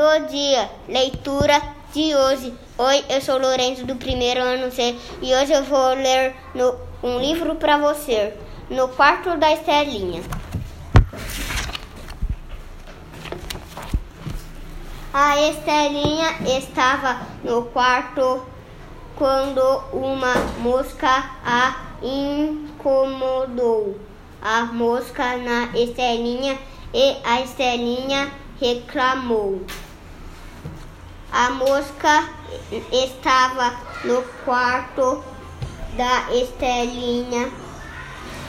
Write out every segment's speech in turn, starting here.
do dia. Leitura de hoje. Oi, eu sou Lourenço do primeiro ano C e hoje eu vou ler no, um livro para você. No quarto da Estelinha. A Estelinha estava no quarto quando uma mosca a incomodou. A mosca na Estelinha e a Estelinha reclamou. A mosca estava no quarto da Estelinha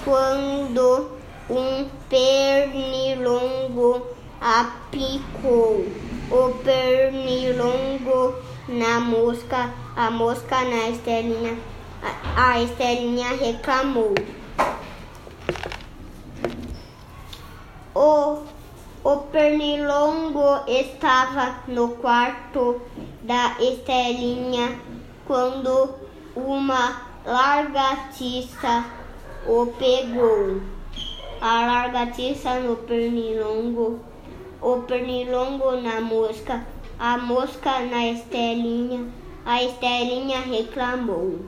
quando um pernilongo a picou. O pernilongo na mosca, a mosca na Estelinha, a, Estelinha reclamou. O, o pernilongo estava no quarto da Estelinha quando uma largatiça o pegou. A largatiça no pernilongo, o pernilongo na mosca, a mosca na estelinha, a estelinha reclamou.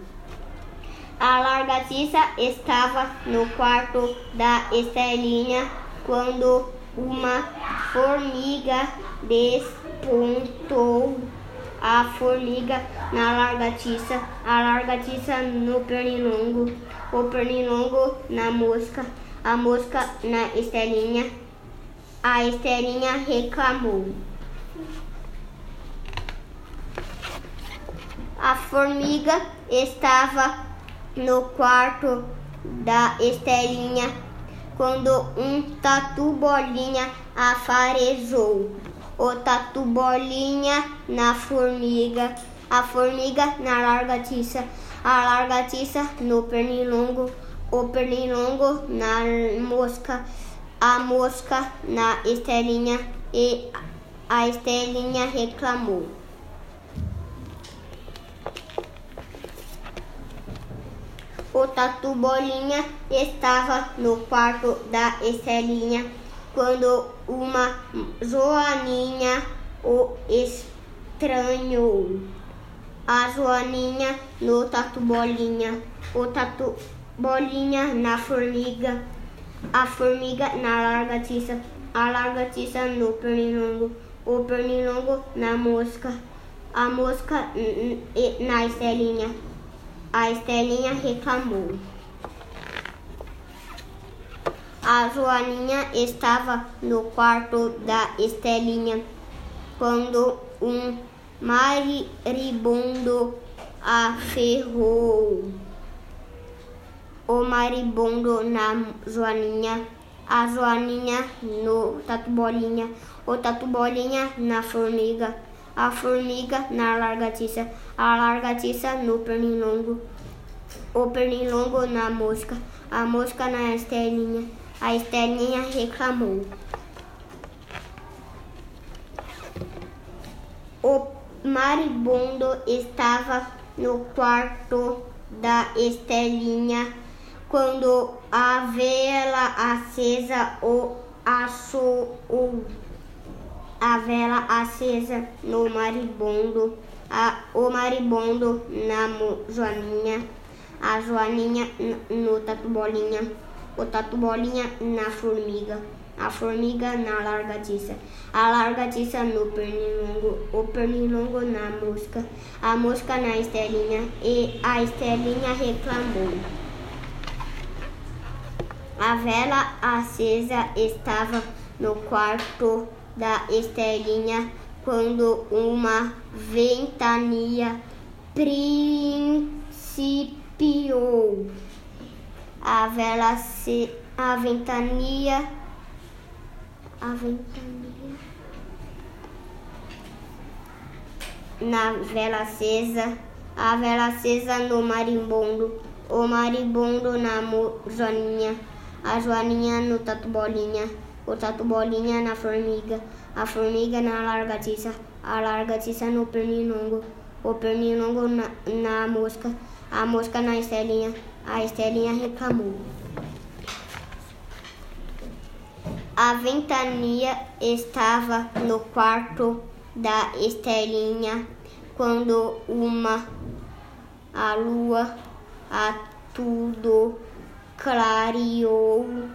A largatiça estava no quarto da estelinha quando uma formiga despontou. A formiga na largatiça, a largatiça no pernilongo, o pernilongo na mosca, a mosca na estelinha. A estelinha reclamou. A formiga estava no quarto da estelinha quando um tatu bolinha afarejou. O tatu bolinha na formiga, a formiga na largatiça, a largatiça no pernilongo, o pernilongo na mosca, a mosca na estelinha e a estelinha reclamou. O tatu bolinha estava no quarto da estelinha quando uma joaninha o estranhou. A joaninha no tatu bolinha, o tatu bolinha na formiga, a formiga na largatiça, a largatiça no pernilongo, o pernilongo na mosca, a mosca na estelinha. A Estelinha reclamou. A Joaninha estava no quarto da Estelinha quando um maribondo a ferrou. O maribondo na Joaninha, a Joaninha no tatu bolinha, o tatu bolinha na formiga a formiga na largatiça, a largatiça no pernilongo, o pernilongo na mosca, a mosca na estelinha, a estelinha reclamou. O maribondo estava no quarto da estelinha quando a vela acesa o achou a vela acesa no maribondo, a, o maribondo na joaninha, a joaninha no tatu bolinha, o tatu bolinha na formiga, a formiga na largatiça, a largatiça no pernilongo, o pernilongo na mosca, a mosca na estelinha e a estelinha reclamou. A vela acesa estava no quarto da Estelinha quando uma ventania principiou. A vela se a ventania a ventania na vela acesa, a vela acesa no marimbondo, o marimbondo na joaninha, a joaninha no tatu bolinha o tatu bolinha na formiga, a formiga na largatiça, a largatiça no pernilongo, o pernilongo na, na mosca, a mosca na estelinha, a estelinha reclamou. A ventania estava no quarto da estrelinha quando uma a lua a tudo clareou.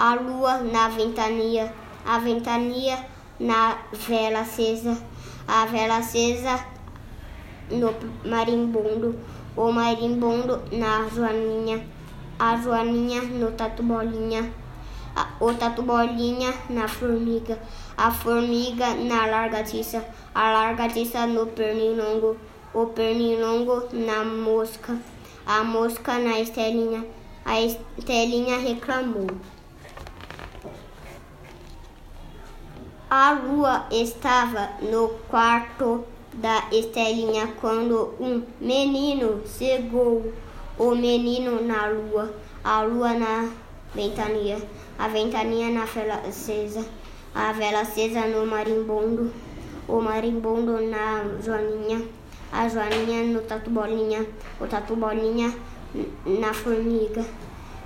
A lua na ventania, a ventania na vela acesa, a vela acesa no marimbondo, o marimbondo na joaninha, a joaninha no tatu bolinha, o tatu bolinha na formiga, a formiga na largatiça, a largatiça no pernilongo, o pernilongo na mosca, a mosca na estelinha, a estelinha reclamou. A lua estava no quarto da Estelinha quando um menino chegou. O menino na lua, a lua na ventania, a ventania na vela acesa, a vela acesa no marimbondo, o marimbondo na joaninha, a joaninha no tatu bolinha, o tatu bolinha na formiga,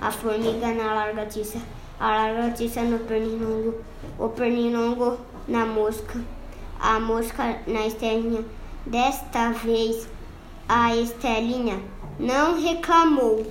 a formiga na largatiça lagartixa no pernilongo, o pernilongo na mosca, a mosca na estelinha. Desta vez a estelinha não reclamou.